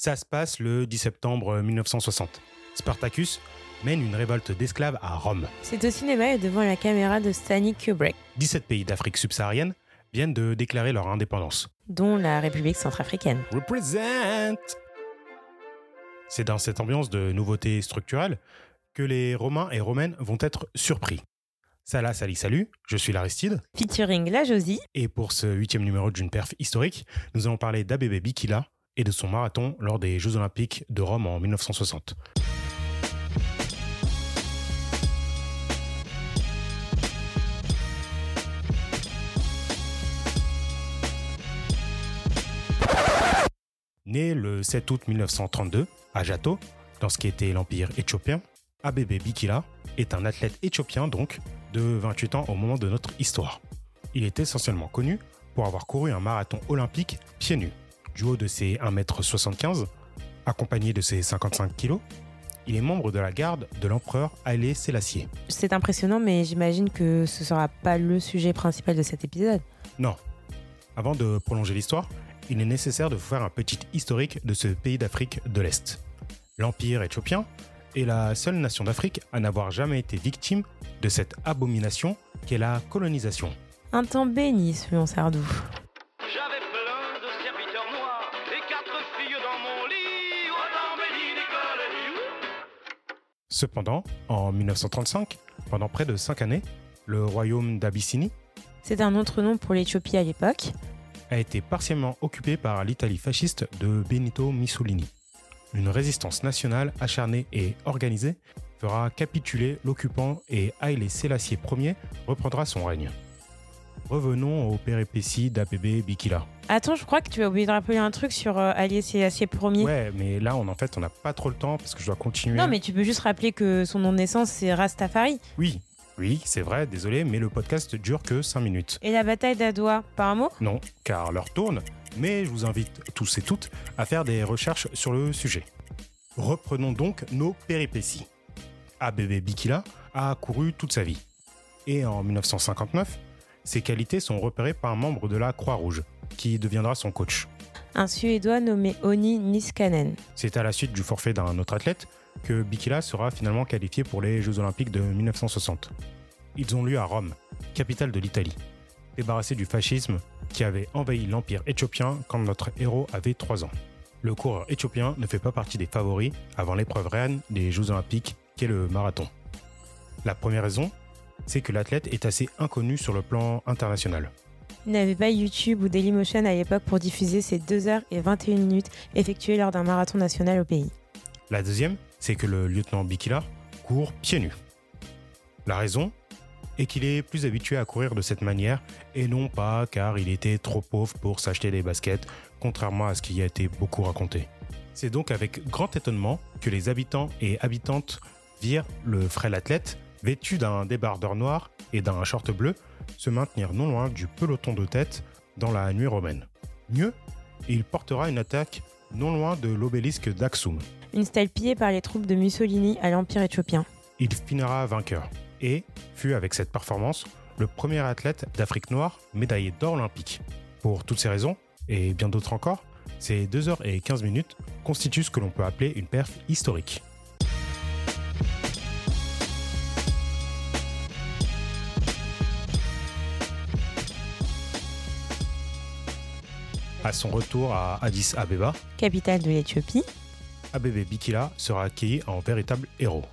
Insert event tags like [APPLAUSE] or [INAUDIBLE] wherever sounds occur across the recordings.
Ça se passe le 10 septembre 1960. Spartacus mène une révolte d'esclaves à Rome. C'est au cinéma et devant la caméra de Stanley Kubrick, 17 pays d'Afrique subsaharienne viennent de déclarer leur indépendance. dont la République centrafricaine. Represent C'est dans cette ambiance de nouveauté structurelle que les Romains et Romaines vont être surpris. Salah, salut, salut, je suis l'Aristide, Featuring la Josie, et pour ce huitième numéro d'une perf historique, nous allons parler d'Abebe Bikila et de son marathon lors des Jeux Olympiques de Rome en 1960. Né le 7 août 1932 à Jato, dans ce qui était l'Empire éthiopien, Abebe Bikila est un athlète éthiopien donc de 28 ans au moment de notre histoire. Il est essentiellement connu pour avoir couru un marathon olympique pieds nus. Du haut de ses 1m75, accompagné de ses 55 kg, il est membre de la garde de l'empereur Haile Selassie. c'est impressionnant, mais j'imagine que ce sera pas le sujet principal de cet épisode. Non. Avant de prolonger l'histoire, il est nécessaire de vous faire un petit historique de ce pays d'Afrique de l'Est. L'Empire éthiopien est la seule nation d'Afrique à n'avoir jamais été victime de cette abomination qu'est la colonisation. Un temps béni, selon Sardou. Cependant, en 1935, pendant près de cinq années, le royaume d'Abyssinie C'est un autre nom pour l'Éthiopie à l'époque. a été partiellement occupé par l'Italie fasciste de Benito Mussolini. Une résistance nationale acharnée et organisée fera capituler l'occupant et Haile Selassie Ier reprendra son règne. Revenons aux péripéties d'APB Bikila. Attends, je crois que tu as oublié de rappeler un truc sur euh, Allier Sélassié Premier. Ouais, mais là, on, en fait, on n'a pas trop le temps parce que je dois continuer. Non, mais tu peux juste rappeler que son nom de naissance, c'est Rastafari. Oui, oui, c'est vrai, désolé, mais le podcast dure que 5 minutes. Et la bataille d'Adoua, pas un mot? Non, car l'heure tourne, mais je vous invite tous et toutes à faire des recherches sur le sujet. Reprenons donc nos péripéties. ABB Bikila a couru toute sa vie. Et en 1959, ses qualités sont repérées par un membre de la Croix-Rouge, qui deviendra son coach. Un Suédois nommé Oni Niskanen. C'est à la suite du forfait d'un autre athlète que Bikila sera finalement qualifié pour les Jeux Olympiques de 1960. Ils ont lieu à Rome, capitale de l'Italie, débarrassé du fascisme qui avait envahi l'Empire éthiopien quand notre héros avait 3 ans. Le coureur éthiopien ne fait pas partie des favoris avant l'épreuve reine des Jeux Olympiques qu'est le marathon. La première raison, c'est que l'athlète est assez inconnu sur le plan international. Il n'avait pas YouTube ou Dailymotion à l'époque pour diffuser ses 2h21 minutes effectuées lors d'un marathon national au pays. La deuxième, c'est que le lieutenant Bikila court pieds nus. La raison est qu'il est plus habitué à courir de cette manière et non pas car il était trop pauvre pour s'acheter des baskets, contrairement à ce qui a été beaucoup raconté. C'est donc avec grand étonnement que les habitants et habitantes virent le frêle athlète, vêtu d'un débardeur noir et d'un short bleu, se maintenir non loin du peloton de tête dans la nuit romaine. Mieux, il portera une attaque non loin de l'obélisque d'Axum. Une stèle pillée par les troupes de Mussolini à l'Empire éthiopien. il finira vainqueur et fut avec cette performance le premier athlète d'Afrique noire médaillé d'or olympique. Pour toutes ces raisons, et bien d'autres encore, ces 2h15 minutes constituent ce que l'on peut appeler une perf historique. À son retour à Addis Abeba, Capitale de l'Éthiopie, Abebe Bikila sera accueilli en véritable héros.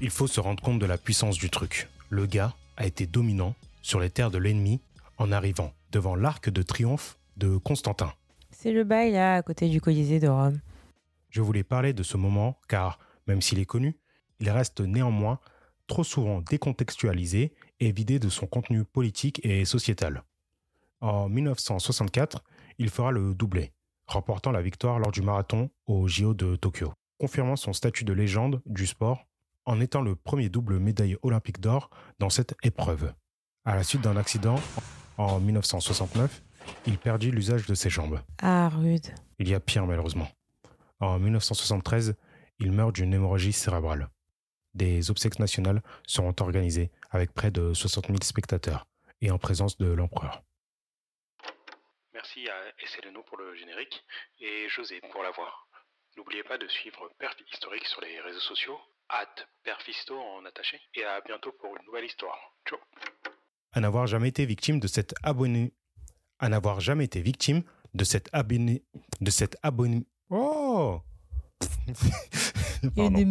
Il faut se rendre compte de la puissance du truc. Le gars a été dominant sur les terres de l'ennemi en arrivant devant l'arc de triomphe de Constantin. c'est le bail là, à côté du Colisée de Rome. Je voulais parler de ce moment car, même s'il est connu, il reste néanmoins trop souvent décontextualisé et vidé de son contenu politique et sociétal. En 1964, il fera le doublé, remportant la victoire lors du marathon au JO de Tokyo, confirmant son statut de légende du sport en étant le premier double médaillé olympique d'or dans cette épreuve. À la suite d'un accident, en 1969, il perdit l'usage de ses jambes. Ah, rude. Il y a pire malheureusement. En 1973, il meurt d'une hémorragie cérébrale. Des obsèques nationales seront organisées avec près de 60 000 spectateurs et en présence de l'empereur. Merci à SLNO pour le générique et José pour la voix. N'oubliez pas de suivre Perf Historique sur les réseaux sociaux, at Perfisto en attaché, et à bientôt pour une nouvelle histoire. Ciao À n'avoir jamais été victime de cet abonné... À n'avoir jamais été victime de cet abonné... De cet abonné... Oh [LAUGHS] Il y a des.